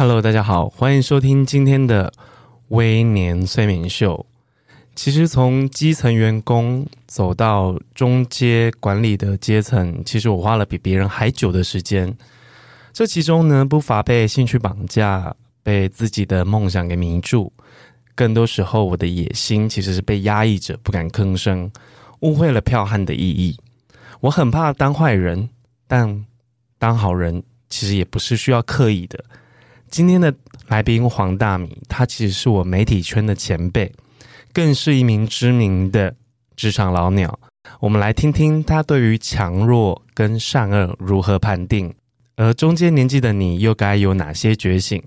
Hello，大家好，欢迎收听今天的微年催眠秀。其实，从基层员工走到中阶管理的阶层，其实我花了比别人还久的时间。这其中呢，不乏被兴趣绑架，被自己的梦想给迷住。更多时候，我的野心其实是被压抑着，不敢吭声，误会了剽悍的意义。我很怕当坏人，但当好人其实也不是需要刻意的。今天的来宾黄大米，他其实是我媒体圈的前辈，更是一名知名的职场老鸟。我们来听听他对于强弱跟善恶如何判定，而中间年纪的你又该有哪些觉醒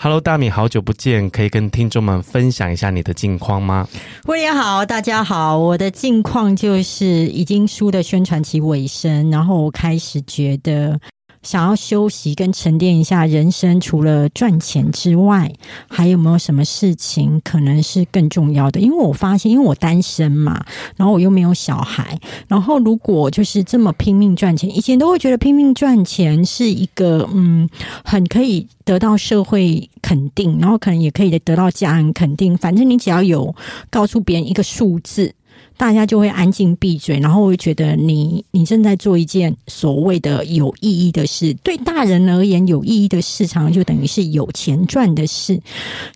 ？Hello，大米，好久不见，可以跟听众们分享一下你的近况吗？威廉好，大家好，我的近况就是已经书的宣传期尾声，然后我开始觉得。想要休息跟沉淀一下人生，除了赚钱之外，还有没有什么事情可能是更重要的？因为我发现，因为我单身嘛，然后我又没有小孩，然后如果就是这么拼命赚钱，以前都会觉得拼命赚钱是一个嗯，很可以得到社会肯定，然后可能也可以得到家人肯定。反正你只要有告诉别人一个数字。大家就会安静闭嘴，然后会觉得你你正在做一件所谓的有意义的事。对大人而言，有意义的事常常就等于是有钱赚的事。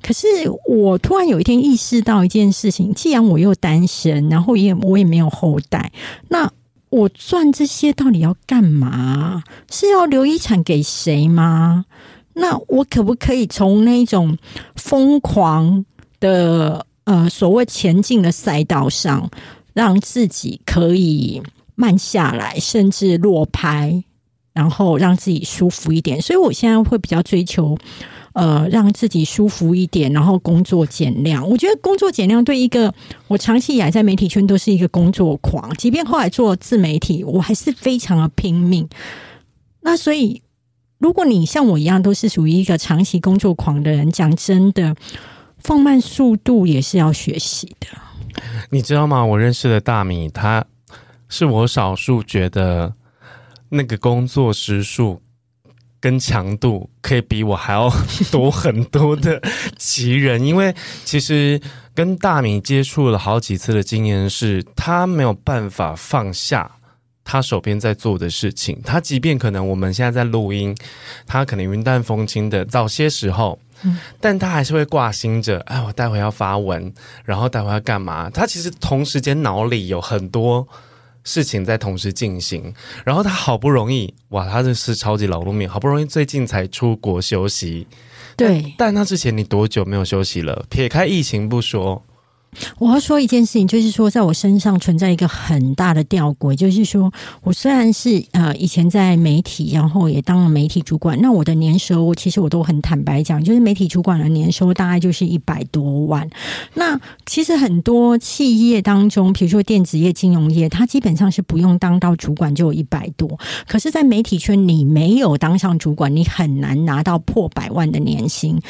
可是我突然有一天意识到一件事情：既然我又单身，然后也我也没有后代，那我赚这些到底要干嘛？是要留遗产给谁吗？那我可不可以从那种疯狂的？呃，所谓前进的赛道上，让自己可以慢下来，甚至落拍，然后让自己舒服一点。所以我现在会比较追求，呃，让自己舒服一点，然后工作减量。我觉得工作减量对一个我长期以来在媒体圈都是一个工作狂，即便后来做自媒体，我还是非常的拼命。那所以，如果你像我一样都是属于一个长期工作狂的人，讲真的。放慢速度也是要学习的，你知道吗？我认识的大米，他是我少数觉得那个工作时数跟强度可以比我还要多很多的奇人。因为其实跟大米接触了好几次的经验是，他没有办法放下他手边在做的事情。他即便可能我们现在在录音，他可能云淡风轻的，早些时候。但他还是会挂心着，哎，我待会要发文，然后待会要干嘛？他其实同时间脑里有很多事情在同时进行，然后他好不容易，哇，他这是超级劳碌命，好不容易最近才出国休息。对，但那之前你多久没有休息了？撇开疫情不说。我要说一件事情，就是说，在我身上存在一个很大的吊诡，就是说我虽然是呃以前在媒体，然后也当了媒体主管，那我的年收，其实我都很坦白讲，就是媒体主管的年收大概就是一百多万。那其实很多企业当中，比如说电子业、金融业，它基本上是不用当到主管就有一百多，可是，在媒体圈，你没有当上主管，你很难拿到破百万的年薪。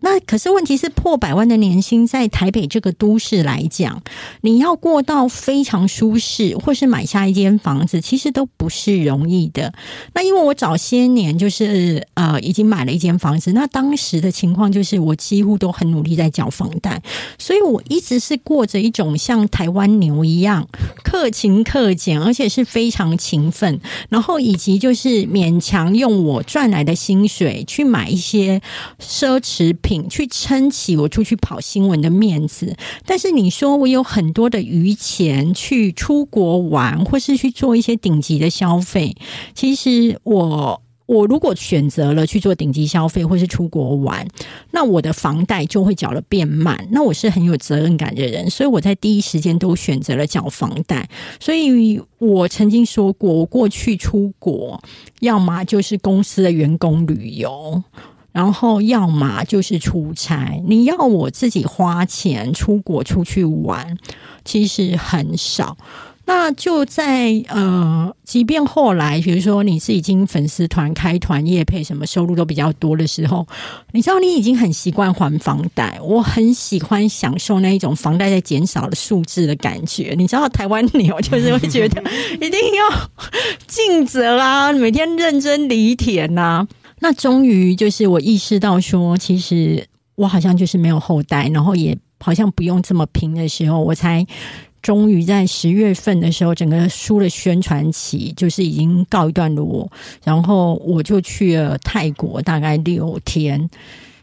那可是问题是破百万的年薪，在台北这个都市来讲，你要过到非常舒适，或是买下一间房子，其实都不是容易的。那因为我早些年就是呃已经买了一间房子，那当时的情况就是我几乎都很努力在缴房贷，所以我一直是过着一种像台湾牛一样克勤克俭，而且是非常勤奋，然后以及就是勉强用我赚来的薪水去买一些奢侈品。去撑起我出去跑新闻的面子，但是你说我有很多的余钱去出国玩，或是去做一些顶级的消费。其实我我如果选择了去做顶级消费，或是出国玩，那我的房贷就会缴得变慢。那我是很有责任感的人，所以我在第一时间都选择了缴房贷。所以我曾经说过，我过去出国，要么就是公司的员工旅游。然后要么就是出差。你要我自己花钱出国出去玩，其实很少。那就在呃，即便后来，比如说你是已经粉丝团开团业配，什么收入都比较多的时候，你知道你已经很习惯还房贷。我很喜欢享受那一种房贷在减少的数字的感觉。你知道台湾牛就是会觉得一定要尽责啊，每天认真犁田呐、那终于就是我意识到说，其实我好像就是没有后代，然后也好像不用这么拼的时候，我才。终于在十月份的时候，整个书的宣传期就是已经告一段落，然后我就去了泰国，大概六天，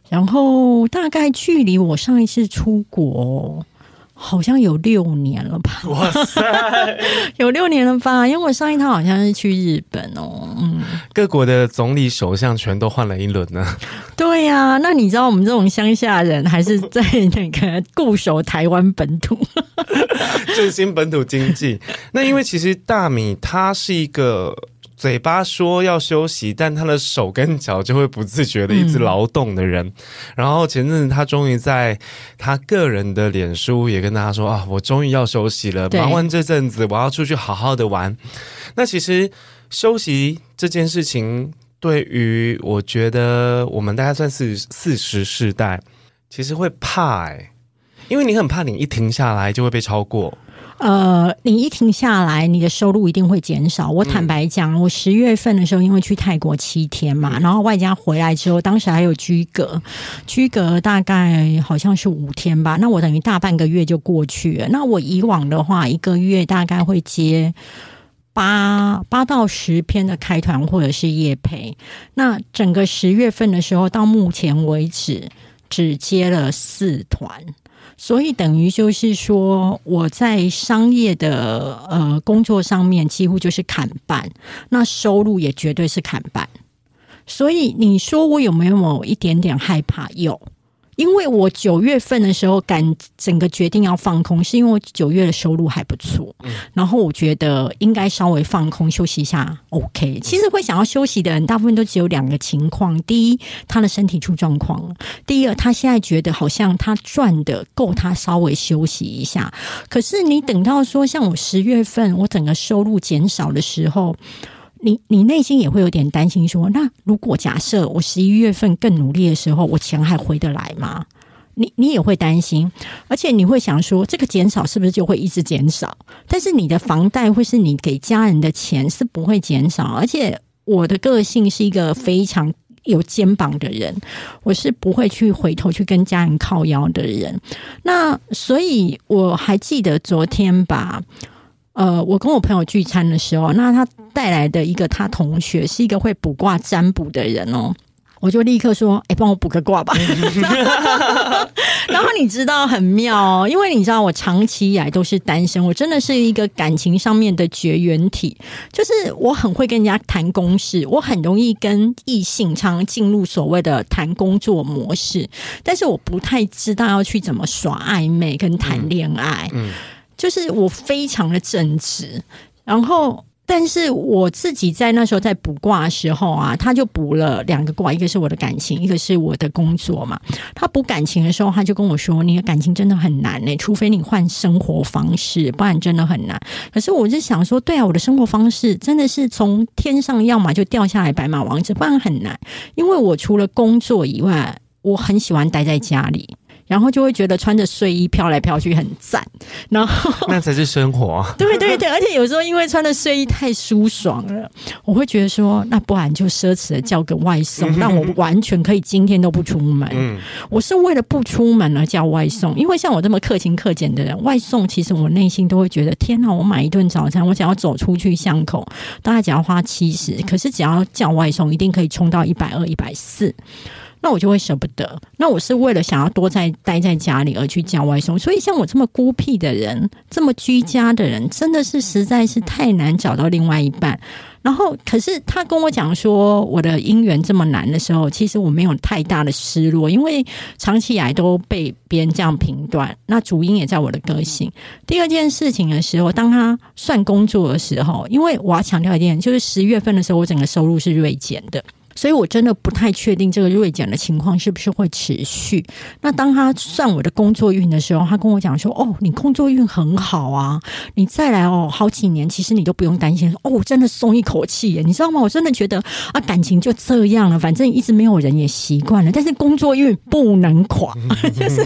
然后大概距离我上一次出国。好像有六年了吧？哇塞，有六年了吧？因为我上一趟好像是去日本哦。嗯，各国的总理、首相全都换了一轮呢。对呀、啊，那你知道我们这种乡下人还是在那个固守台湾本土，振兴本土经济。那因为其实大米它是一个。嘴巴说要休息，但他的手跟脚就会不自觉的一直劳动的人。嗯、然后前阵子他终于在他个人的脸书也跟大家说啊，我终于要休息了，忙完这阵子我要出去好好的玩。那其实休息这件事情，对于我觉得我们大概算是四十世代，其实会怕哎，因为你很怕你一停下来就会被超过。呃，你一停下来，你的收入一定会减少。我坦白讲，嗯、我十月份的时候，因为去泰国七天嘛，然后外加回来之后，当时还有居隔，居隔大概好像是五天吧。那我等于大半个月就过去了。那我以往的话，一个月大概会接八八到十篇的开团或者是夜培。那整个十月份的时候，到目前为止只接了四团。所以等于就是说，我在商业的呃工作上面几乎就是砍半，那收入也绝对是砍半。所以你说我有没有一点点害怕？有。因为我九月份的时候敢整个决定要放空，是因为我九月的收入还不错，然后我觉得应该稍微放空休息一下，OK。其实会想要休息的人，大部分都只有两个情况：第一，他的身体出状况了；第二，他现在觉得好像他赚的够他稍微休息一下。可是你等到说像我十月份我整个收入减少的时候。你你内心也会有点担心说，那如果假设我十一月份更努力的时候，我钱还回得来吗？你你也会担心，而且你会想说，这个减少是不是就会一直减少？但是你的房贷或是你给家人的钱是不会减少，而且我的个性是一个非常有肩膀的人，我是不会去回头去跟家人靠腰的人。那所以我还记得昨天吧。呃，我跟我朋友聚餐的时候，那他带来的一个他同学是一个会卜卦占卜的人哦，我就立刻说：“哎，帮我卜个卦吧。” 然后你知道很妙哦，因为你知道我长期以来都是单身，我真的是一个感情上面的绝缘体，就是我很会跟人家谈公事，我很容易跟异性常常进入所谓的谈工作模式，但是我不太知道要去怎么耍暧昧跟谈恋爱。嗯。嗯就是我非常的正直，然后，但是我自己在那时候在卜卦的时候啊，他就卜了两个卦，一个是我的感情，一个是我的工作嘛。他卜感情的时候，他就跟我说：“你的感情真的很难呢，除非你换生活方式，不然真的很难。”可是我就想说，对啊，我的生活方式真的是从天上要么就掉下来白马王子，不然很难。因为我除了工作以外，我很喜欢待在家里。然后就会觉得穿着睡衣飘来飘去很赞，然后 那才是生活。对对对，而且有时候因为穿的睡衣太舒爽了，我会觉得说，那不然就奢侈的叫个外送，让我完全可以今天都不出门。嗯，我是为了不出门而叫外送，因为像我这么克勤克俭的人，外送其实我内心都会觉得，天哪！我买一顿早餐，我想要走出去巷口，大概只要花七十，可是只要叫外送，一定可以冲到一百二、一百四。那我就会舍不得。那我是为了想要多在待在家里而去叫外送，所以像我这么孤僻的人，这么居家的人，真的是实在是太难找到另外一半。然后，可是他跟我讲说我的姻缘这么难的时候，其实我没有太大的失落，因为长期以来都被别人这样评断。那主因也在我的个性。第二件事情的时候，当他算工作的时候，因为我要强调一点，就是十月份的时候，我整个收入是锐减的。所以我真的不太确定这个锐减的情况是不是会持续。那当他算我的工作运的时候，他跟我讲说：“哦，你工作运很好啊，你再来哦，好几年其实你都不用担心。”哦，我真的松一口气耶，你知道吗？我真的觉得啊，感情就这样了，反正一直没有人也习惯了。但是工作运不能垮，就是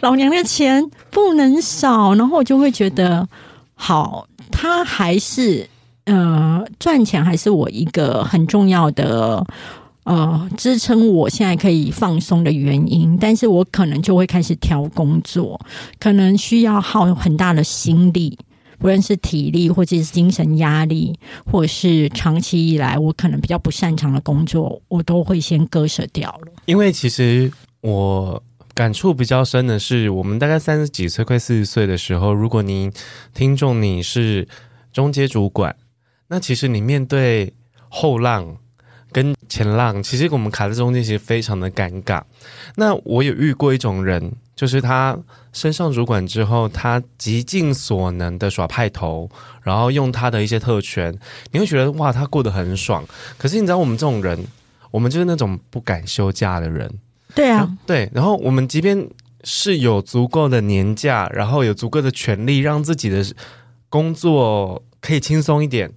老娘的钱不能少，然后我就会觉得好，他还是。呃，赚钱还是我一个很重要的呃支撑，我现在可以放松的原因。但是我可能就会开始挑工作，可能需要耗很大的心力，不论是体力或者是精神压力，或者是长期以来我可能比较不擅长的工作，我都会先割舍掉了。因为其实我感触比较深的是，我们大概三十几岁、快四十岁的时候，如果您听众你是中阶主管。那其实你面对后浪跟前浪，其实我们卡在中间，其实非常的尴尬。那我有遇过一种人，就是他升上主管之后，他极尽所能的耍派头，然后用他的一些特权，你会觉得哇，他过得很爽。可是你知道，我们这种人，我们就是那种不敢休假的人。对啊，对。然后我们即便是有足够的年假，然后有足够的权利，让自己的工作可以轻松一点。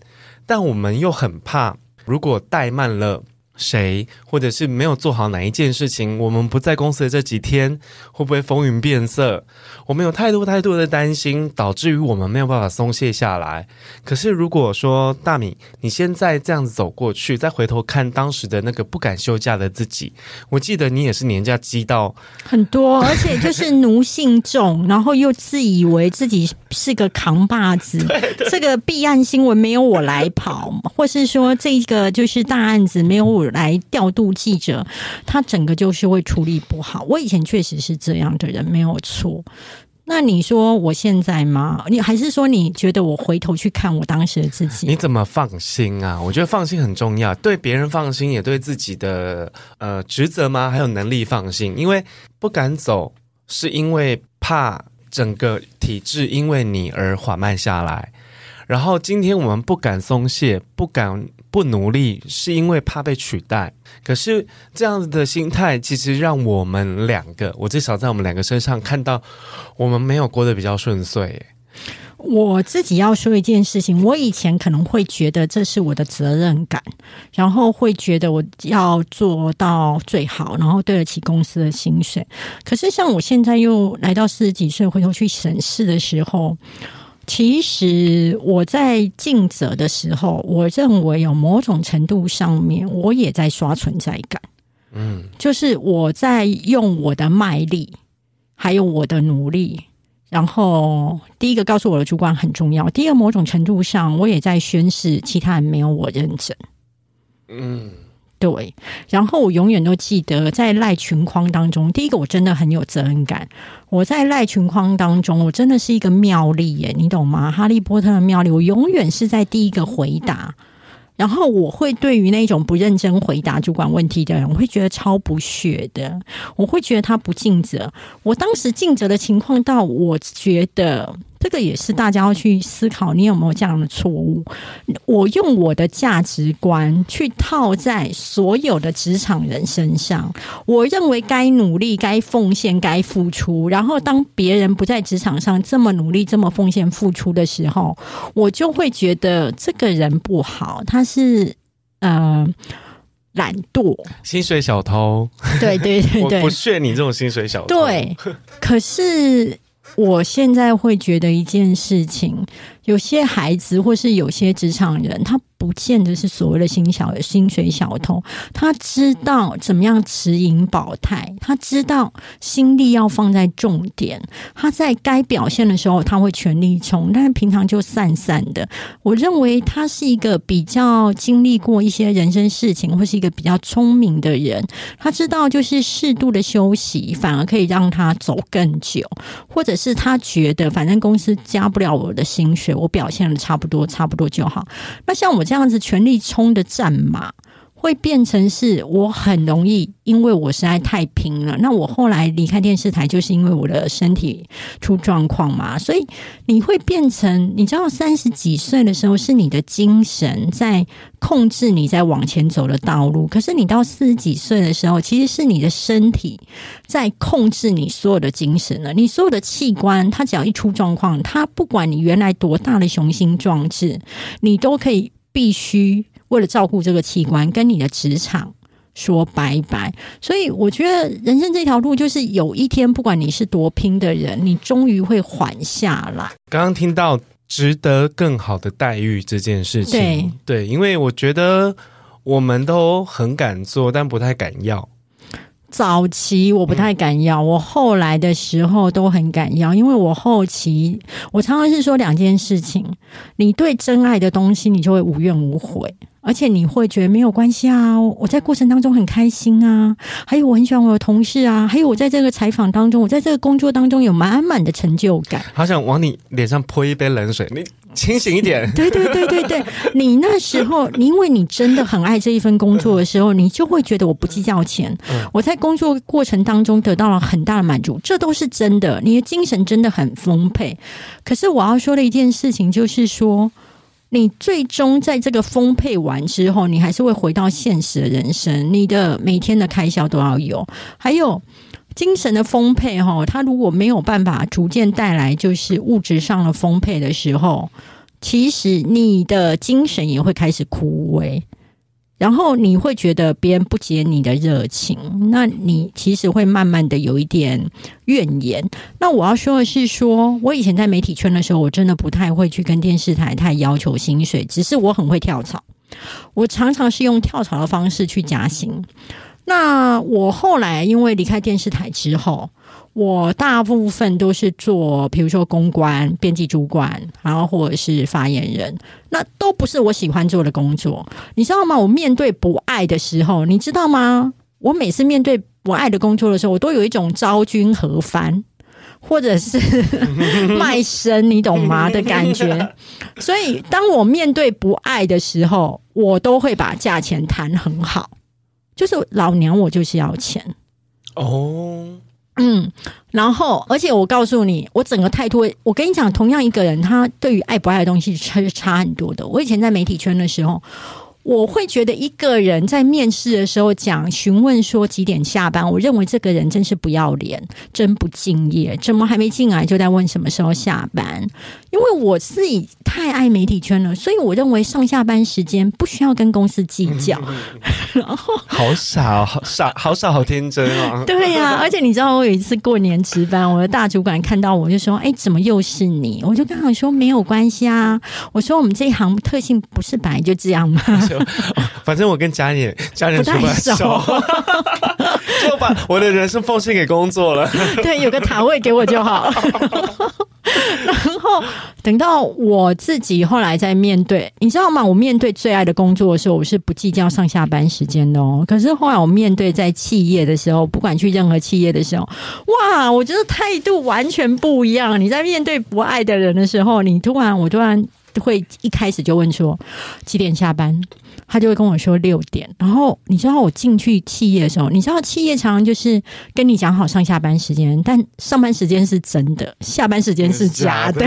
但我们又很怕，如果怠慢了谁，或者是没有做好哪一件事情，我们不在公司的这几天会不会风云变色？我们有太多太多的担心，导致于我们没有办法松懈下来。可是如果说大米，你现在这样子走过去，再回头看当时的那个不敢休假的自己，我记得你也是年假积到很多，而且就是奴性重，然后又自以为自己是个扛把子。这个弊案新闻没有我来跑，或是说这个就是大案子没有我。来调度记者，他整个就是会处理不好。我以前确实是这样的人，没有错。那你说我现在吗？你还是说你觉得我回头去看我当时的自己？你怎么放心啊？我觉得放心很重要，对别人放心，也对自己的呃职责吗？还有能力放心。因为不敢走，是因为怕整个体制因为你而缓慢下来。然后今天我们不敢松懈，不敢。不努力是因为怕被取代，可是这样子的心态其实让我们两个，我至少在我们两个身上看到，我们没有过得比较顺遂。我自己要说一件事情，我以前可能会觉得这是我的责任感，然后会觉得我要做到最好，然后对得起公司的薪水。可是像我现在又来到四十几岁，回头去审视的时候。其实我在尽责的时候，我认为有某种程度上面，我也在刷存在感。嗯，就是我在用我的卖力，还有我的努力。然后第一个告诉我的主管很重要，第二某种程度上，我也在宣示其他人没有我认真。嗯。对，然后我永远都记得在赖群框当中，第一个我真的很有责任感。我在赖群框当中，我真的是一个妙丽耶，你懂吗？哈利波特的妙丽，我永远是在第一个回答。然后我会对于那种不认真回答主管问题的人，我会觉得超不屑的，我会觉得他不尽责。我当时尽责的情况到，我觉得。这个也是大家要去思考，你有没有这样的错误？我用我的价值观去套在所有的职场人身上，我认为该努力、该奉献、该付出。然后当别人不在职场上这么努力、这么奉献、付出的时候，我就会觉得这个人不好，他是呃懒惰、薪水小偷。对对对对，我不屑你这种薪水小偷。对，可是。我现在会觉得一件事情，有些孩子或是有些职场人，他。不见得是所谓的薪小薪水小偷，他知道怎么样持盈保泰，他知道心力要放在重点，他在该表现的时候他会全力冲，但是平常就散散的。我认为他是一个比较经历过一些人生事情，或是一个比较聪明的人，他知道就是适度的休息反而可以让他走更久，或者是他觉得反正公司加不了我的薪水，我表现的差不多差不多就好。那像我。这样这样子全力冲的战马，会变成是我很容易，因为我实在太拼了。那我后来离开电视台，就是因为我的身体出状况嘛。所以你会变成，你知道，三十几岁的时候是你的精神在控制你在往前走的道路，可是你到四十几岁的时候，其实是你的身体在控制你所有的精神了。你所有的器官，它只要一出状况，它不管你原来多大的雄心壮志，你都可以必须。为了照顾这个器官，跟你的职场说拜拜。所以我觉得人生这条路，就是有一天，不管你是多拼的人，你终于会缓下来。刚刚听到值得更好的待遇这件事情，对，对，因为我觉得我们都很敢做，但不太敢要。早期我不太敢要，我后来的时候都很敢要，因为我后期我常常是说两件事情：你对真爱的东西，你就会无怨无悔。而且你会觉得没有关系啊，我在过程当中很开心啊，还有我很喜欢我的同事啊，还有我在这个采访当中，我在这个工作当中有满满的成就感。好想往你脸上泼一杯冷水，你清醒一点。对对对对对，你那时候，因为你真的很爱这一份工作的时候，你就会觉得我不计较钱，我在工作过程当中得到了很大的满足，这都是真的。你的精神真的很丰沛。可是我要说的一件事情就是说。你最终在这个丰沛完之后，你还是会回到现实的人生。你的每天的开销都要有，还有精神的丰沛哈。它如果没有办法逐渐带来就是物质上的丰沛的时候，其实你的精神也会开始枯萎。然后你会觉得别人不解你的热情，那你其实会慢慢的有一点怨言。那我要说的是说，说我以前在媒体圈的时候，我真的不太会去跟电视台太要求薪水，只是我很会跳槽，我常常是用跳槽的方式去加薪。那我后来因为离开电视台之后。我大部分都是做，比如说公关、编辑主管，然后或者是发言人，那都不是我喜欢做的工作，你知道吗？我面对不爱的时候，你知道吗？我每次面对不爱的工作的时候，我都有一种昭君何番，或者是 卖身，你懂吗的感觉。所以，当我面对不爱的时候，我都会把价钱谈很好，就是老娘我就是要钱哦。嗯，然后，而且我告诉你，我整个态度，我跟你讲，同样一个人，他对于爱不爱的东西是差很多的。我以前在媒体圈的时候。我会觉得一个人在面试的时候讲询问说几点下班，我认为这个人真是不要脸，真不敬业。怎么还没进来就在问什么时候下班？因为我自己太爱媒体圈了，所以我认为上下班时间不需要跟公司计较。然后好傻，好傻，好傻，好天真啊！对呀、啊，而且你知道，我有一次过年值班，我的大主管看到我就说：“哎，怎么又是你？”我就跟他说：“没有关系啊。”我说：“我们这一行特性不是本来就这样吗？”反正我跟家里家人出不熟，就把我的人生奉献给工作了。对，有个塔位给我就好。然后等到我自己后来在面对，你知道吗？我面对最爱的工作的时候，我是不计较上下班时间的哦。可是后来我面对在企业的时候，不管去任何企业的时候，哇，我觉得态度完全不一样。你在面对不爱的人的时候，你突然，我突然。会一开始就问说几点下班，他就会跟我说六点。然后你知道我进去企业的时候，你知道企业常常就是跟你讲好上下班时间，但上班时间是真的，下班时间是假的。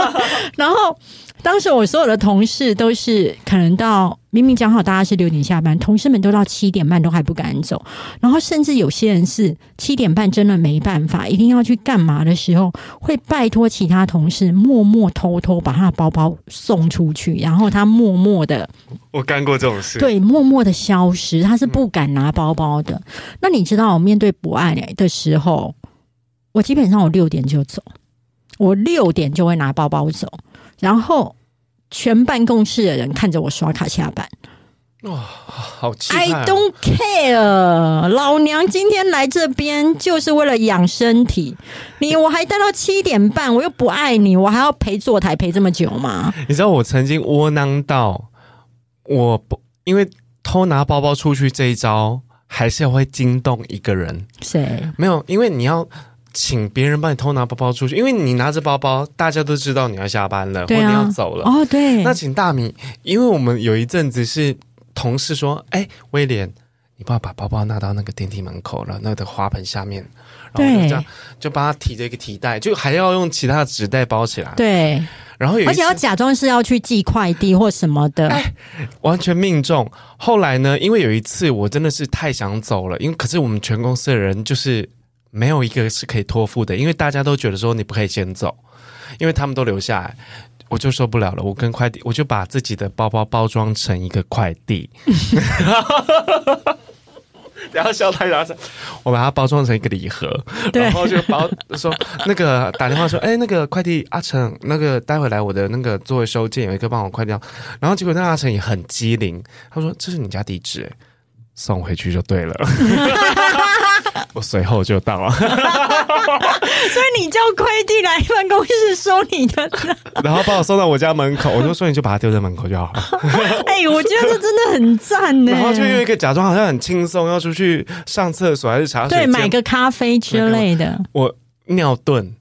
然后。当时我所有的同事都是可能到明明讲好大家是六点下班，同事们都到七点半都还不敢走，然后甚至有些人是七点半真的没办法，一定要去干嘛的时候，会拜托其他同事默默偷偷把他的包包送出去，然后他默默的，我干过这种事，对，默默的消失，他是不敢拿包包的。那你知道我面对不爱的时候，我基本上我六点就走，我六点就会拿包包走。然后，全办公室的人看着我刷卡下班。哇，好气啊！I don't care，老娘今天来这边就是为了养身体。你我还待到七点半，我又不爱你，我还要陪坐台陪这么久吗？你知道我曾经窝囊到，我不因为偷拿包包出去这一招，还是要会惊动一个人。谁？没有，因为你要。请别人帮你偷拿包包出去，因为你拿着包包，大家都知道你要下班了，啊、或你要走了。哦，对。那请大米，因为我们有一阵子是同事说：“哎，威廉，你帮我把包包拿到那个电梯门口了，那个花盆下面。”然后就这样，就帮他提着一个提袋，就还要用其他的纸袋包起来。对，然后有而且要假装是要去寄快递或什么的，哎，完全命中。后来呢，因为有一次我真的是太想走了，因为可是我们全公司的人就是没有一个是可以托付的，因为大家都觉得说你不可以先走，因为他们都留下来，我就受不了了。我跟快递，我就把自己的包包包装成一个快递。然后小太阳说：“我把它包装成一个礼盒，然后就包说那个打电话说，哎，那个快递阿成，那个待会来我的那个座位收件，有一个帮我快递。然后结果那个阿成也很机灵，他说这是你家地址，哎，送回去就对了。”我随后就到了，所以你叫快递来办公室收你的，然后把我送到我家门口，我就说你就把它丢在门口就好了。哎、欸，我觉得这真的很赞呢。然后就用一个假装好像很轻松，要出去上厕所还是茶水，对，买个咖啡之类的。我尿遁，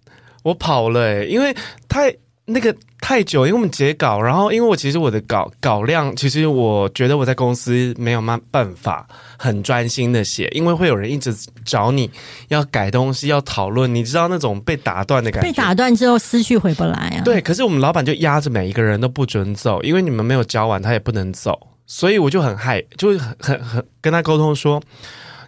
我跑了、欸，因为太那个。太久，因为我们截稿，然后因为我其实我的稿稿量，其实我觉得我在公司没有办办法很专心的写，因为会有人一直找你要改东西，要讨论，你知道那种被打断的感觉。被打断之后思绪回不来啊。对，可是我们老板就压着每一个人都不准走，因为你们没有交完，他也不能走，所以我就很害，就很很很跟他沟通说，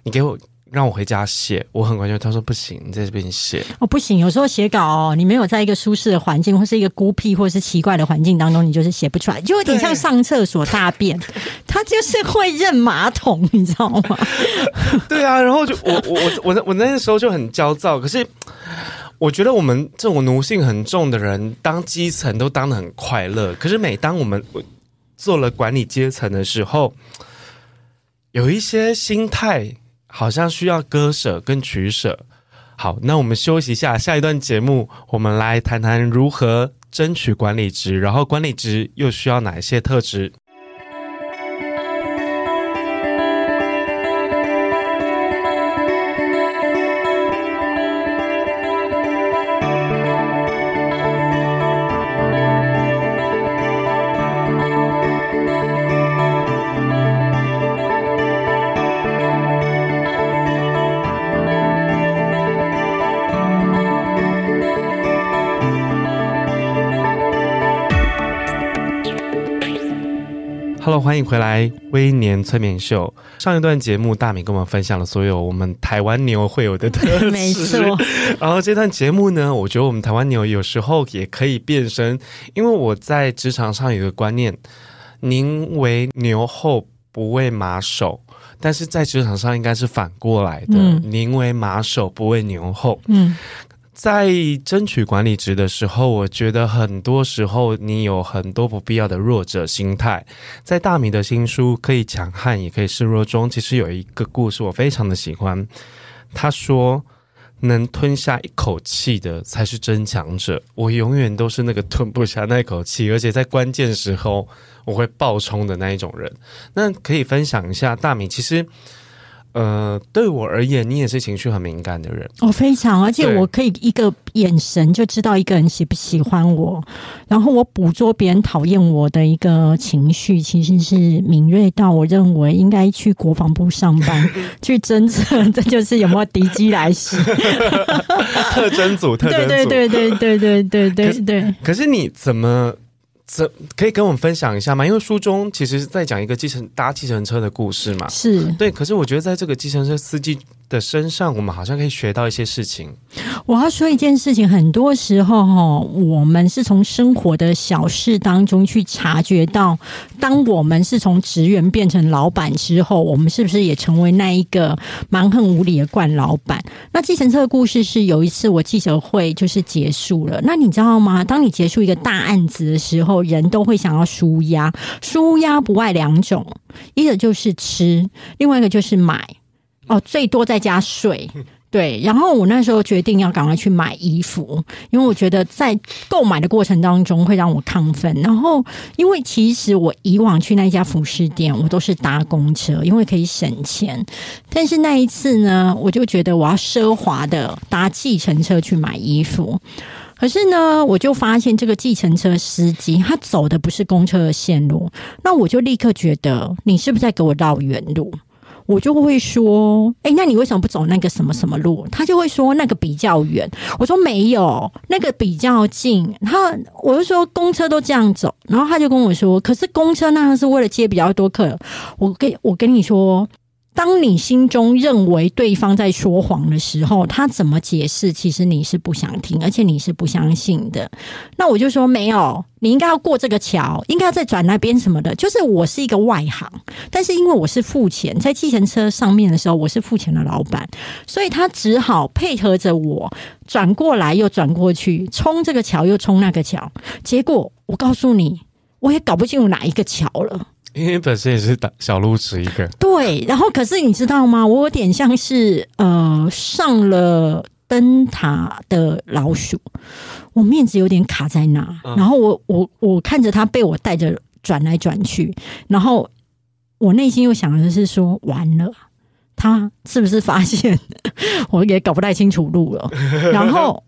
你给我。让我回家写，我很关键。他说不行，你在这边写哦，不行。有时候写稿哦，你没有在一个舒适的环境，或是一个孤僻，或是奇怪的环境当中，你就是写不出来，就有点像上厕所大便，他就是会认马桶，你知道吗？对啊，然后就我我我我我那个时候就很焦躁。可是我觉得我们这种奴性很重的人，当基层都当得很快乐。可是每当我们做了管理阶层的时候，有一些心态。好像需要割舍跟取舍。好，那我们休息一下，下一段节目我们来谈谈如何争取管理职，然后管理职又需要哪一些特质。欢迎回来，微年催眠秀。上一段节目，大米跟我们分享了所有我们台湾牛会有的特 质。没错。然后这段节目呢，我觉得我们台湾牛有时候也可以变身，因为我在职场上有一个观念：宁为牛后，不为马首。但是在职场上应该是反过来的：嗯、宁为马首，不为牛后。嗯。在争取管理职的时候，我觉得很多时候你有很多不必要的弱者心态。在大米的新书《可以强悍也可以示弱》中，其实有一个故事我非常的喜欢。他说：“能吞下一口气的才是真强者。”我永远都是那个吞不下那口气，而且在关键时候我会爆冲的那一种人。那可以分享一下，大米其实。呃，对我而言，你也是情绪很敏感的人。我、哦、非常，而且我可以一个眼神就知道一个人喜不喜欢我，然后我捕捉别人讨厌我的一个情绪，其实是敏锐到我认为应该去国防部上班 去侦测，这就是有没有敌机来袭。特征组，特征组，对对对对对对对对对。可是你怎么？这可以跟我们分享一下吗？因为书中其实是在讲一个计程搭计程车的故事嘛。是对，可是我觉得在这个计程车司机的身上，我们好像可以学到一些事情。我要说一件事情，很多时候哈，我们是从生活的小事当中去察觉到，当我们是从职员变成老板之后，我们是不是也成为那一个蛮横无理的惯老板？那计程车的故事是有一次我记者会就是结束了，那你知道吗？当你结束一个大案子的时候，人都会想要舒压，舒压不外两种，一个就是吃，另外一个就是买。哦，最多再加税，对。然后我那时候决定要赶快去买衣服，因为我觉得在购买的过程当中会让我亢奋。然后，因为其实我以往去那家服饰店，我都是搭公车，因为可以省钱。但是那一次呢，我就觉得我要奢华的搭计程车去买衣服。可是呢，我就发现这个计程车司机他走的不是公车的线路，那我就立刻觉得你是不是在给我绕远路？我就会说，哎，那你为什么不走那个什么什么路？他就会说那个比较远。我说没有，那个比较近。他我就说公车都这样走，然后他就跟我说，可是公车那样是为了接比较多客人。我跟我跟你说。当你心中认为对方在说谎的时候，他怎么解释？其实你是不想听，而且你是不相信的。那我就说没有，你应该要过这个桥，应该要再转那边什么的。就是我是一个外行，但是因为我是付钱在计程车上面的时候，我是付钱的老板，所以他只好配合着我转过来又转过去，冲这个桥又冲那个桥。结果我告诉你，我也搞不清楚哪一个桥了。因为本身也是小路痴一个，对。然后，可是你知道吗？我有点像是呃上了灯塔的老鼠，我面子有点卡在那。然后我我我看着他被我带着转来转去，然后我内心又想的是说：完了，他是不是发现我也搞不太清楚路了？然后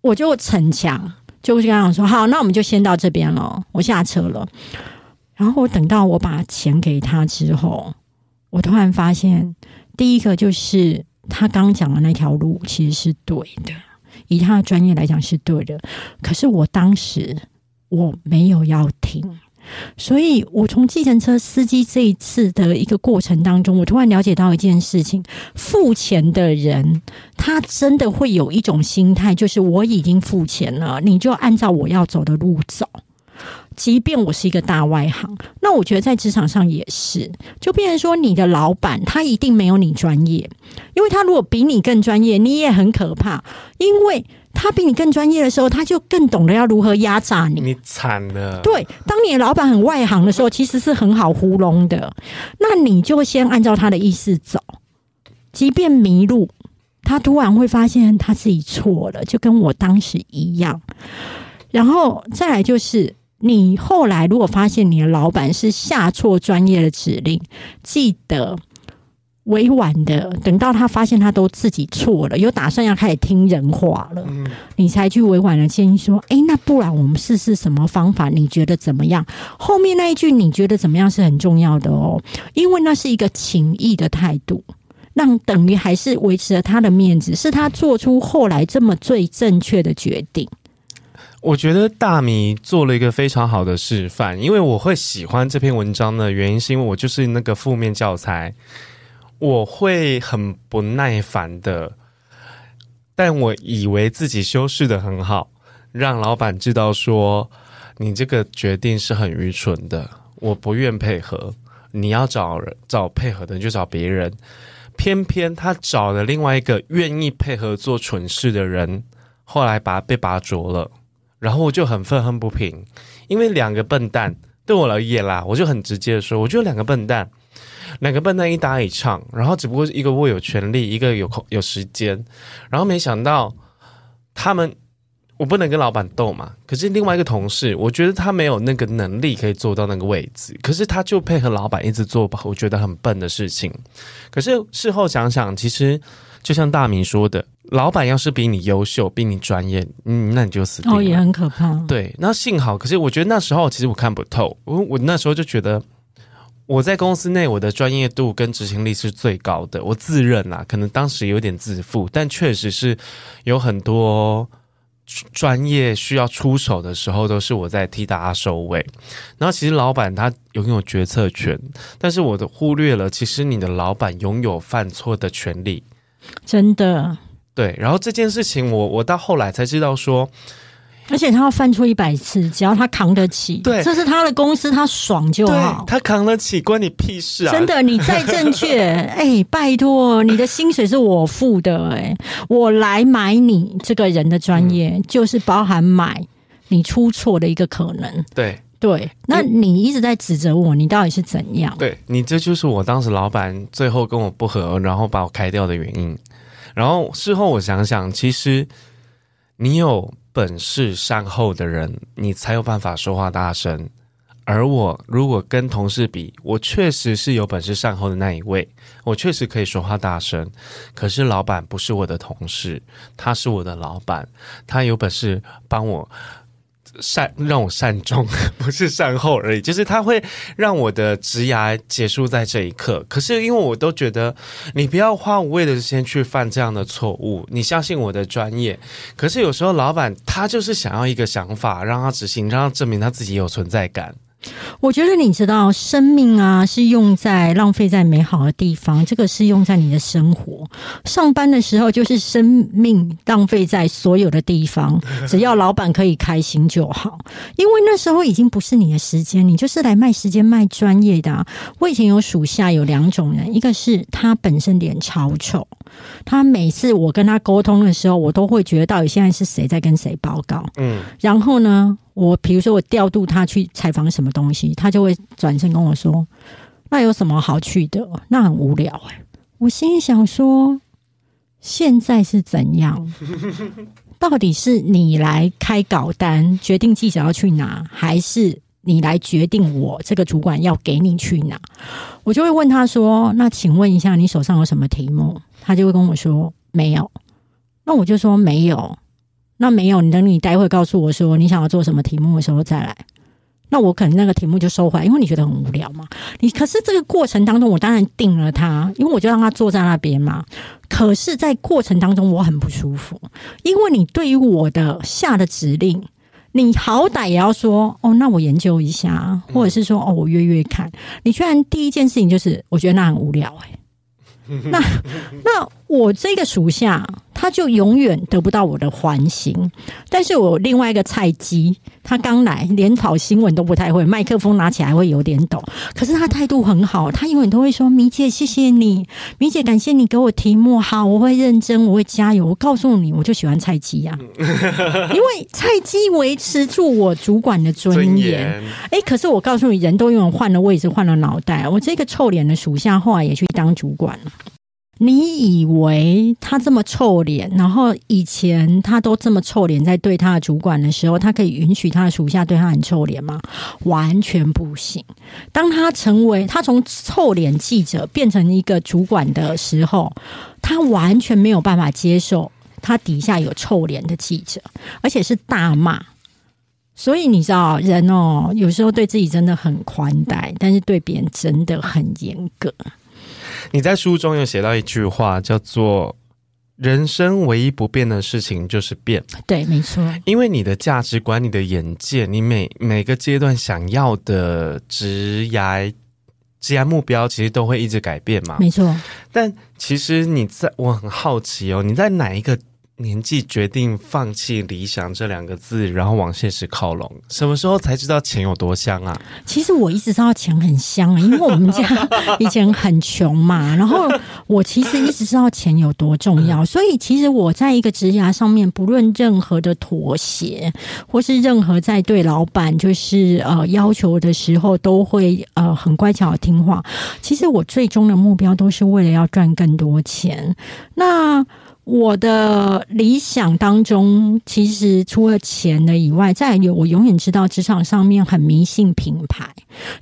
我就逞强，就跟他说：好，那我们就先到这边了，我下车了。然后我等到我把钱给他之后，我突然发现，第一个就是他刚讲的那条路其实是对的，以他的专业来讲是对的。可是我当时我没有要听，所以我从计程车司机这一次的一个过程当中，我突然了解到一件事情：付钱的人他真的会有一种心态，就是我已经付钱了，你就按照我要走的路走。即便我是一个大外行，那我觉得在职场上也是，就变成说你的老板他一定没有你专业，因为他如果比你更专业，你也很可怕，因为他比你更专业的时候，他就更懂得要如何压榨你。你惨了。对，当你的老板很外行的时候，其实是很好糊弄的，那你就先按照他的意思走，即便迷路，他突然会发现他自己错了，就跟我当时一样，然后再来就是。你后来如果发现你的老板是下错专业的指令，记得委婉的等到他发现他都自己错了，有打算要开始听人话了，嗯、你才去委婉的建议说：“哎，那不然我们试试什么方法？你觉得怎么样？”后面那一句“你觉得怎么样”是很重要的哦，因为那是一个情谊的态度，让等于还是维持了他的面子，是他做出后来这么最正确的决定。我觉得大米做了一个非常好的示范，因为我会喜欢这篇文章的原因，是因为我就是那个负面教材，我会很不耐烦的，但我以为自己修饰的很好，让老板知道说你这个决定是很愚蠢的，我不愿配合，你要找找配合的人就找别人，偏偏他找了另外一个愿意配合做蠢事的人，后来把被拔擢了。然后我就很愤恨不平，因为两个笨蛋对我而言啦，我就很直接的说，我觉得两个笨蛋，两个笨蛋一搭一唱，然后只不过是一个握有权力，一个有空有时间，然后没想到他们，我不能跟老板斗嘛，可是另外一个同事，我觉得他没有那个能力可以做到那个位置，可是他就配合老板一直做我觉得很笨的事情，可是事后想想，其实就像大明说的。老板要是比你优秀，比你专业，嗯，那你就死定了。哦，也很可怕。对，那幸好，可是我觉得那时候其实我看不透，我我那时候就觉得我在公司内我的专业度跟执行力是最高的，我自认啦，可能当时有点自负，但确实是有很多专业需要出手的时候，都是我在替大家收尾。然后其实老板他拥有决策权，但是我的忽略了，其实你的老板拥有犯错的权利，真的。对，然后这件事情我我到后来才知道说，而且他要犯错一百次，只要他扛得起，对，这是他的公司，他爽就好，他扛得起，关你屁事啊！真的，你再正确，哎，拜托，你的薪水是我付的，哎，我来买你这个人的专业，嗯、就是包含买你出错的一个可能，对对，那你一直在指责我，你到底是怎样？对，你这就是我当时老板最后跟我不和，然后把我开掉的原因。然后事后我想想，其实你有本事善后的人，你才有办法说话大声，而我如果跟同事比，我确实是有本事善后的那一位，我确实可以说话大声。可是老板不是我的同事，他是我的老板，他有本事帮我。善让我善终，不是善后而已，就是他会让我的职涯结束在这一刻。可是因为我都觉得，你不要花无谓的时间去犯这样的错误。你相信我的专业，可是有时候老板他就是想要一个想法，让他执行，让他证明他自己有存在感。我觉得你知道，生命啊是用在浪费在美好的地方，这个是用在你的生活。上班的时候就是生命浪费在所有的地方，只要老板可以开心就好。因为那时候已经不是你的时间，你就是来卖时间、卖专业的啊。我以前有属下有两种人，一个是他本身脸超丑，他每次我跟他沟通的时候，我都会觉得到底现在是谁在跟谁报告。嗯，然后呢？我比如说，我调度他去采访什么东西，他就会转身跟我说：“那有什么好去的？那很无聊。”哎，我心里想说：“现在是怎样？到底是你来开稿单，决定记者要去哪，还是你来决定我这个主管要给你去哪？”我就会问他说：“那请问一下，你手上有什么题目？”他就会跟我说：“没有。”那我就说：“没有。”那没有，你等你待会告诉我说你想要做什么题目的时候再来。那我可能那个题目就收回来，因为你觉得很无聊嘛。你可是这个过程当中，我当然定了他，因为我就让他坐在那边嘛。可是，在过程当中我很不舒服，因为你对于我的下的指令，你好歹也要说哦，那我研究一下，或者是说哦，我约约看。你居然第一件事情就是，我觉得那很无聊哎、欸。那那我这个属下，他就永远得不到我的欢心。但是我另外一个菜鸡，他刚来，连跑新闻都不太会，麦克风拿起来会有点抖。可是他态度很好，他永远都会说：“米姐，谢谢你，米姐，感谢你给我题目，好，我会认真，我会加油。”我告诉你，我就喜欢菜鸡呀，因为菜鸡维持住我主管的尊严。哎，可是我告诉你，人都永远换了位置，换了脑袋。我这个臭脸的属下后来也去当主管了。你以为他这么臭脸，然后以前他都这么臭脸，在对他的主管的时候，他可以允许他的属下对他很臭脸吗？完全不行。当他成为他从臭脸记者变成一个主管的时候，他完全没有办法接受他底下有臭脸的记者，而且是大骂。所以你知道，人哦，有时候对自己真的很宽待，但是对别人真的很严格。你在书中有写到一句话，叫做“人生唯一不变的事情就是变”。对，没错。因为你的价值观、你的眼界、你每每个阶段想要的职涯、职涯目标，其实都会一直改变嘛。没错。但其实你在，我很好奇哦，你在哪一个？年纪决定放弃理想这两个字，然后往现实靠拢。什么时候才知道钱有多香啊？其实我一直知道钱很香，因为我们家以前很穷嘛。然后我其实一直知道钱有多重要，所以其实我在一个职涯上面，不论任何的妥协，或是任何在对老板就是呃要求的时候，都会呃很乖巧的听话。其实我最终的目标都是为了要赚更多钱。那。我的理想当中，其实除了钱的以外，再有我永远知道职场上面很迷信品牌，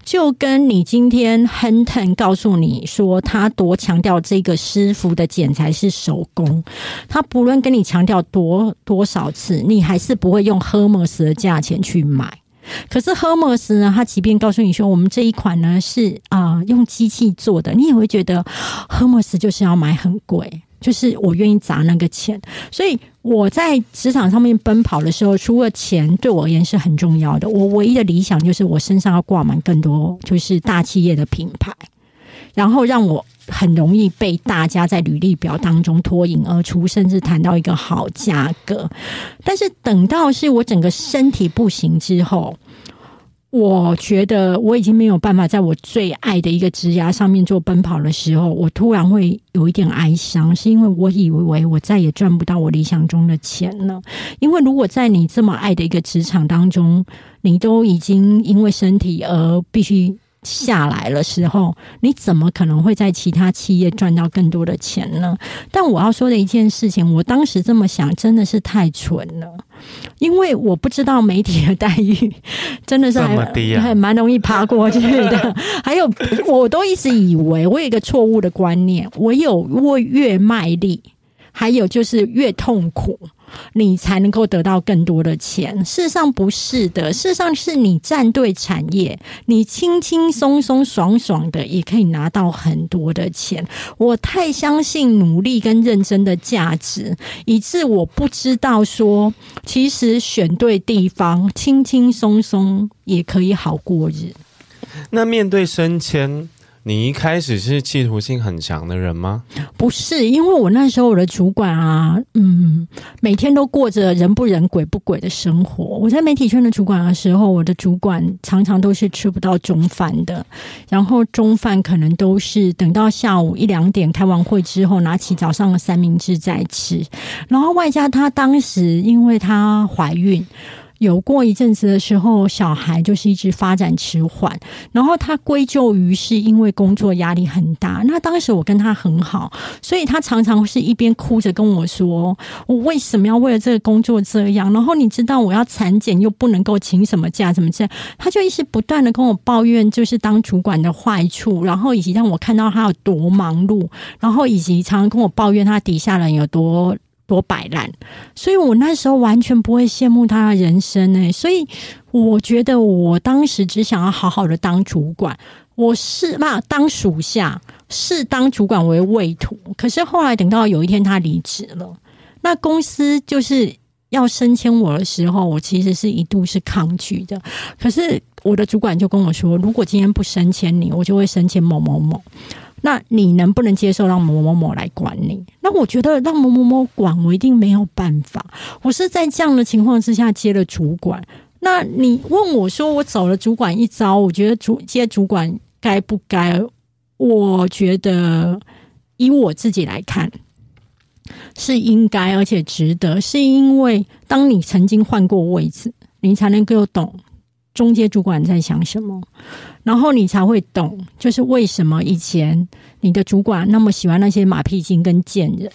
就跟你今天亨腾告诉你说他多强调这个师傅的剪裁是手工，他不论跟你强调多多少次，你还是不会用 Hermes 的价钱去买。可是 Hermes 呢，他即便告诉你说我们这一款呢是啊、用机器做的，你也会觉得 Hermes 就是要买很贵。就是我愿意砸那个钱，所以我在职场上面奔跑的时候，除了钱对我而言是很重要的，我唯一的理想就是我身上要挂满更多就是大企业的品牌，然后让我很容易被大家在履历表当中脱颖而出，甚至谈到一个好价格。但是等到是我整个身体不行之后。我觉得我已经没有办法在我最爱的一个职涯上面做奔跑的时候，我突然会有一点哀伤，是因为我以为我再也赚不到我理想中的钱了。因为如果在你这么爱的一个职场当中，你都已经因为身体而必须下来的时候，你怎么可能会在其他企业赚到更多的钱呢？但我要说的一件事情，我当时这么想，真的是太蠢了，因为我不知道媒体的待遇 真的是还蛮、啊、容易爬过去的。还有，我都一直以为我有一个错误的观念，我有我越卖力，还有就是越痛苦。你才能够得到更多的钱。事实上不是的，事实上是你站对产业，你轻轻松松、爽爽的也可以拿到很多的钱。我太相信努力跟认真的价值，以致我不知道说，其实选对地方，轻轻松松也可以好过日。那面对升迁。你一开始是企图心很强的人吗？不是，因为我那时候我的主管啊，嗯，每天都过着人不人鬼不鬼的生活。我在媒体圈的主管的时候，我的主管常常都是吃不到中饭的，然后中饭可能都是等到下午一两点开完会之后，拿起早上的三明治再吃，然后外加他当时因为他怀孕。有过一阵子的时候，小孩就是一直发展迟缓，然后他归咎于是因为工作压力很大。那当时我跟他很好，所以他常常是一边哭着跟我说：“我为什么要为了这个工作这样？”然后你知道我要产检又不能够请什么假，怎么这样？他就一直不断的跟我抱怨，就是当主管的坏处，然后以及让我看到他有多忙碌，然后以及常常跟我抱怨他底下人有多。多摆烂，所以我那时候完全不会羡慕他的人生呢。所以我觉得我当时只想要好好的当主管，我是嘛当属下，是当主管为畏途。可是后来等到有一天他离职了，那公司就是要升迁我的时候，我其实是一度是抗拒的。可是我的主管就跟我说，如果今天不升迁你，我就会升迁某某某。那你能不能接受让某某某来管你？那我觉得让某某某管我一定没有办法。我是在这样的情况之下接了主管。那你问我说，我走了主管一遭，我觉得主接主管该不该？我觉得以我自己来看，是应该而且值得，是因为当你曾经换过位置，你才能够懂。中阶主管在想什么，然后你才会懂，就是为什么以前你的主管那么喜欢那些马屁精跟贱人，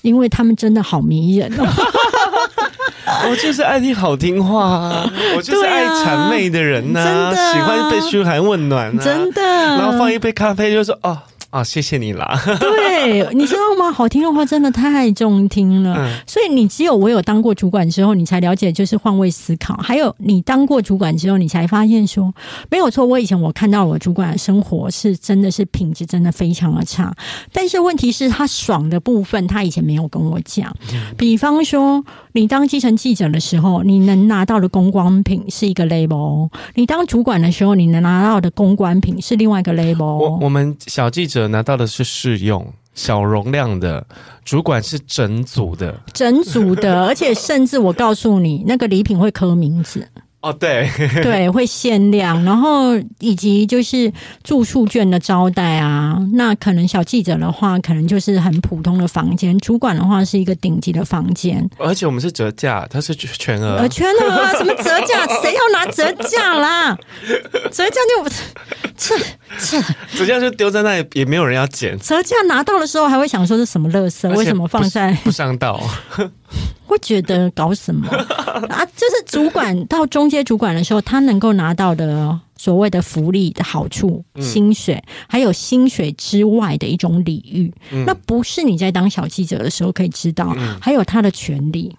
因为他们真的好迷人哦。我就是爱听好听话啊，我就是爱谄媚的人呐、喜欢被嘘寒问暖、啊，真的。然后放一杯咖啡就说哦。啊、哦，谢谢你啦！对，你知道吗？好听的话真的太中听了。嗯、所以你只有我有当过主管之后，你才了解就是换位思考。还有你当过主管之后，你才发现说没有错。我以前我看到我主管的生活是真的是品质真的非常的差。但是问题是，他爽的部分他以前没有跟我讲。比方说，你当基层记者的时候，你能拿到的公关品是一个 label；你当主管的时候，你能拿到的公关品是另外一个 label。我我们小记者。拿到的是试用小容量的，主管是整组的，整组的，而且甚至我告诉你，那个礼品会刻名字。哦，对 对，会限量，然后以及就是住宿券的招待啊，那可能小记者的话，可能就是很普通的房间；主管的话是一个顶级的房间，而且我们是折价，它是全额，呃，全额啊，什么折价？谁要拿折价啦？折价就这这折价就丢在那里，也没有人要捡。折价拿到的时候还会想说是什么垃圾？为什么放在不上道？会觉得搞什么啊？就是主管到中阶主管的时候，他能够拿到的所谓的福利的好处、薪水，还有薪水之外的一种礼遇，那不是你在当小记者的时候可以知道。还有他的权利。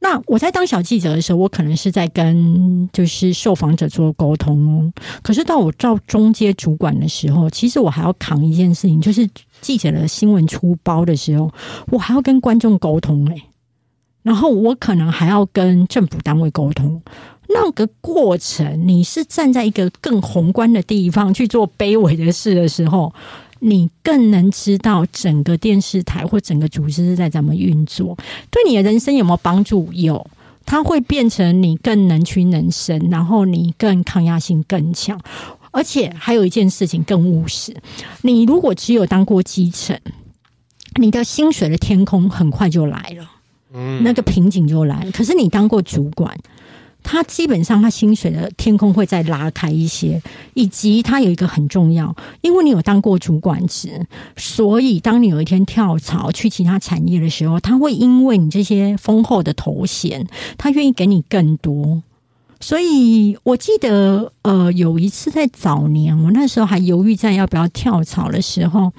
那我在当小记者的时候，我可能是在跟就是受访者做沟通哦。可是到我到中阶主管的时候，其实我还要扛一件事情，就是记者的新闻出包的时候，我还要跟观众沟通哎。然后我可能还要跟政府单位沟通，那个过程，你是站在一个更宏观的地方去做卑微的事的时候，你更能知道整个电视台或整个组织是在怎么运作，对你的人生有没有帮助？有，它会变成你更能屈能伸，然后你更抗压性更强，而且还有一件事情更务实，你如果只有当过基层，你的薪水的天空很快就来了。嗯，那个瓶颈就来了。可是你当过主管，他基本上他薪水的天空会再拉开一些，以及他有一个很重要，因为你有当过主管职，所以当你有一天跳槽去其他产业的时候，他会因为你这些丰厚的头衔，他愿意给你更多。所以我记得，呃，有一次在早年，我那时候还犹豫在要不要跳槽的时候，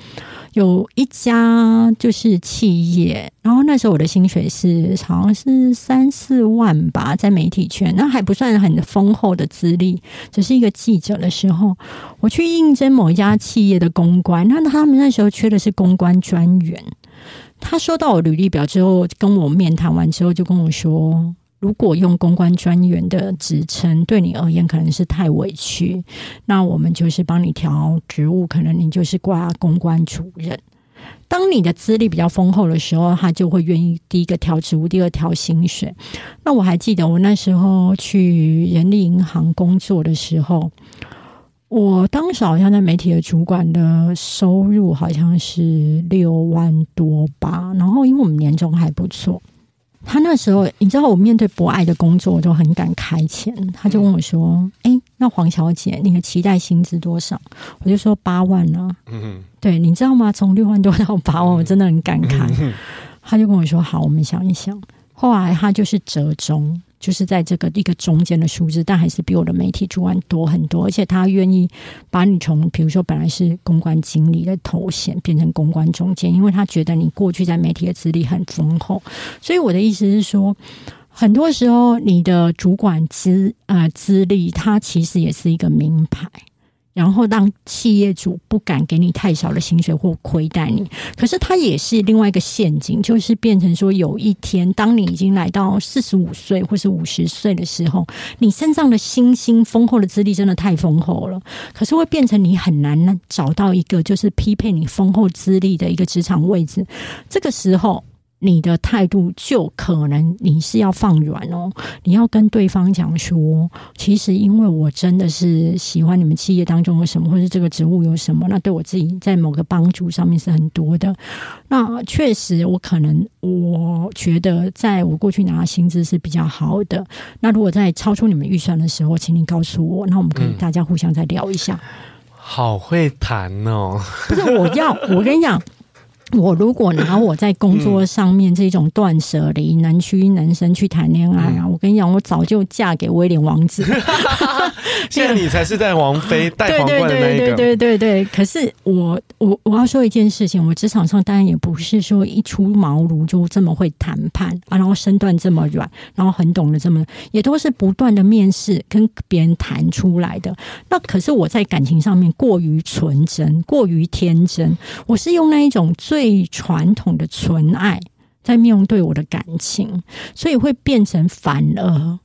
有一家就是企业，然后那时候我的薪水是好像是三四万吧，在媒体圈，那还不算很丰厚的资历，只是一个记者的时候，我去应征某一家企业的公关，那他们那时候缺的是公关专员，他收到我履历表之后，跟我面谈完之后，就跟我说。如果用公关专员的职称对你而言可能是太委屈，那我们就是帮你调职务，可能你就是挂公关主任。当你的资历比较丰厚的时候，他就会愿意第一个调职务，第二调薪水。那我还记得我那时候去人力银行工作的时候，我当时好像在媒体的主管的收入好像是六万多吧，然后因为我们年终还不错。他那时候，你知道，我面对博爱的工作，我都很敢开钱。他就问我说：“哎、欸，那黄小姐，你的期待薪资多少？”我就说：“八万呢。”嗯，对，你知道吗？从六万多到八万，我真的很感慨。他就跟我说：“好，我们想一想。”后来他就是折中。就是在这个一个中间的数字，但还是比我的媒体主管多很多，而且他愿意把你从比如说本来是公关经理的头衔变成公关总监，因为他觉得你过去在媒体的资历很丰厚。所以我的意思是说，很多时候你的主管资啊资历，它其实也是一个名牌。然后让企业主不敢给你太少的薪水或亏待你，可是它也是另外一个陷阱，就是变成说，有一天当你已经来到四十五岁或是五十岁的时候，你身上的新兴丰厚的资历真的太丰厚了，可是会变成你很难找到一个就是匹配你丰厚资历的一个职场位置，这个时候。你的态度就可能你是要放软哦，你要跟对方讲说，其实因为我真的是喜欢你们企业当中有什么，或是这个职务有什么，那对我自己在某个帮助上面是很多的。那确实，我可能我觉得在我过去拿的薪资是比较好的。那如果在超出你们预算的时候，请你告诉我，那我们可以大家互相再聊一下。嗯，好会谈哦！不是我要，我跟你讲。我如果拿我在工作上面这种断舍离、能屈男生去谈恋爱啊，我跟你讲，我早就嫁给威廉王子。现在你才是在王妃戴皇冠的那一个。对对对对对对。可是我我我要说一件事情，我职场上当然也不是说一出茅庐就这么会谈判啊，然后身段这么软，然后很懂得这么，也都是不断的面试跟别人谈出来的。那可是我在感情上面过于纯真，过于天真，我是用那一种最传统的纯爱在面对我的感情，所以会变成反而。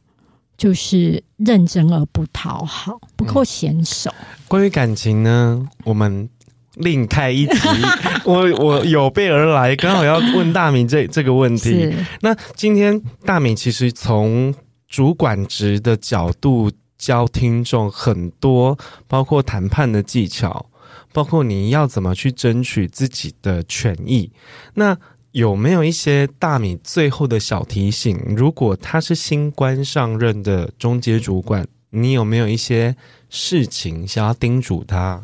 就是认真而不讨好，不够娴熟。嗯。关于感情呢，我们另开一集。我我有备而来，刚好要问大明这这个问题。那今天大明其实从主管职的角度教听众很多，包括谈判的技巧，包括你要怎么去争取自己的权益。那有没有一些大米最后的小提醒？如果他是新官上任的中阶主管，你有没有一些？事情想要叮嘱他，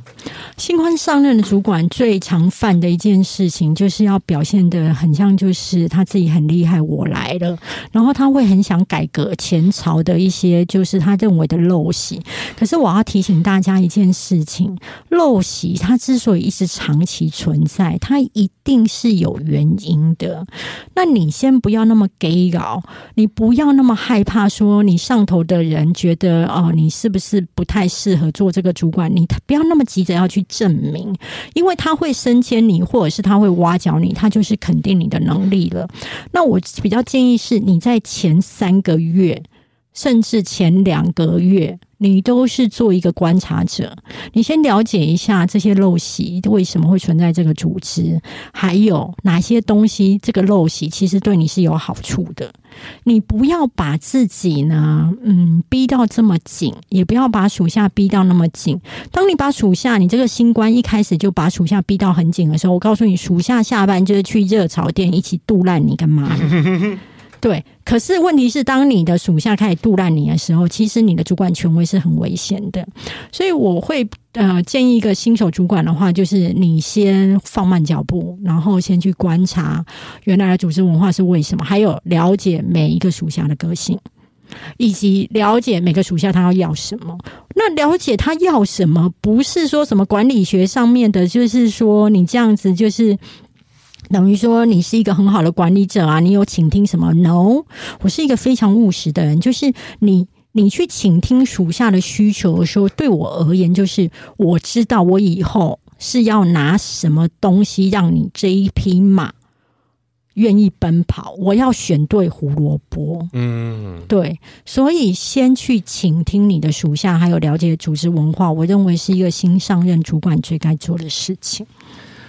新官上任的主管最常犯的一件事情，就是要表现得很像，就是他自己很厉害，我来了。然后他会很想改革前朝的一些，就是他认为的陋习。可是我要提醒大家一件事情：陋习它之所以一直长期存在，它一定是有原因的。那你先不要那么给搞，你不要那么害怕说你上头的人觉得哦，你是不是不太。适合做这个主管，你不要那么急着要去证明，因为他会升迁你，或者是他会挖角你，他就是肯定你的能力了。那我比较建议是，你在前三个月，甚至前两个月。你都是做一个观察者，你先了解一下这些陋习为什么会存在这个组织，还有哪些东西这个陋习其实对你是有好处的。你不要把自己呢，嗯，逼到这么紧，也不要把属下逼到那么紧。当你把属下，你这个新官一开始就把属下逼到很紧的时候，我告诉你，属下下班就是去热炒店一起杜烂你干嘛？对，可是问题是，当你的属下开始杜烂你的时候，其实你的主管权威是很危险的。所以我会呃建议一个新手主管的话，就是你先放慢脚步，然后先去观察原来的组织文化是为什么，还有了解每一个属下的个性，以及了解每个属下他要要什么。那了解他要什么，不是说什么管理学上面的，就是说你这样子就是。等于说你是一个很好的管理者啊，你有倾听什么？No，我是一个非常务实的人。就是你，你去倾听属下的需求的时候，对我而言，就是我知道我以后是要拿什么东西让你这一匹马愿意奔跑。我要选对胡萝卜。嗯，对，所以先去倾听你的属下，还有了解组织文化，我认为是一个新上任主管最该做的事情。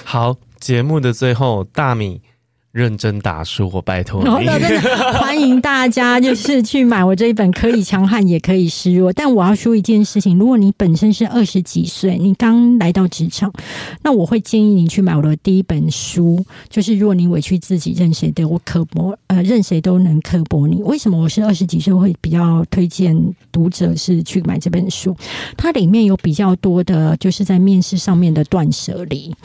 好。节目的最后，大米。认真打书，我拜托你。欢迎大家就是去买我这一本，可以强悍也可以示弱。但我要说一件事情：如果你本身是二十几岁，你刚来到职场，那我会建议你去买我的第一本书，就是如果你委屈自己，任谁对我刻薄，呃，任谁都能刻薄你。为什么我是二十几岁会比较推荐读者是去买这本书？它里面有比较多的，就是在面试上面的断舍离。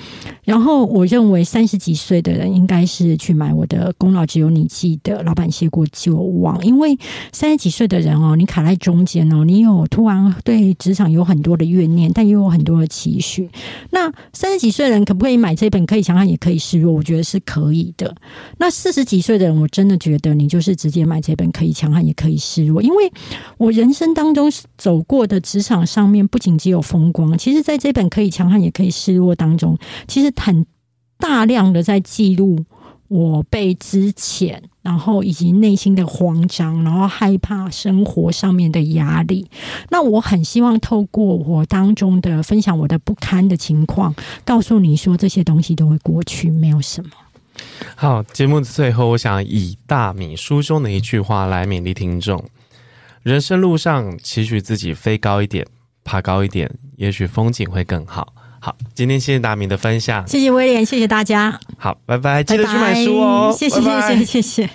然后我认为三十几岁的人应该是。去买我的功劳只有你记得，老板谢过就忘。因为三十几岁的人哦，你卡在中间哦，你有突然对职场有很多的怨念，但又有很多的期许。那三十几岁人可不可以买这本？可以强悍，也可以示弱，我觉得是可以的。那四十几岁的人，我真的觉得你就是直接买这本，可以强悍，也可以示弱。因为我人生当中走过的职场上面，不仅只有风光，其实在这本可以强悍，也可以示弱当中，其实很大量的在记录。我被之前，然后以及内心的慌张，然后害怕生活上面的压力。那我很希望透过我当中的分享，我的不堪的情况，告诉你说这些东西都会过去，没有什么。好，节目的最后，我想以大米书中的一句话来勉励听众：人生路上，期许自己飞高一点，爬高一点，也许风景会更好。好，今天谢谢大明的分享，谢谢威廉，谢谢大家。好，拜拜，记得去买书哦，拜拜，谢谢，谢谢，谢谢。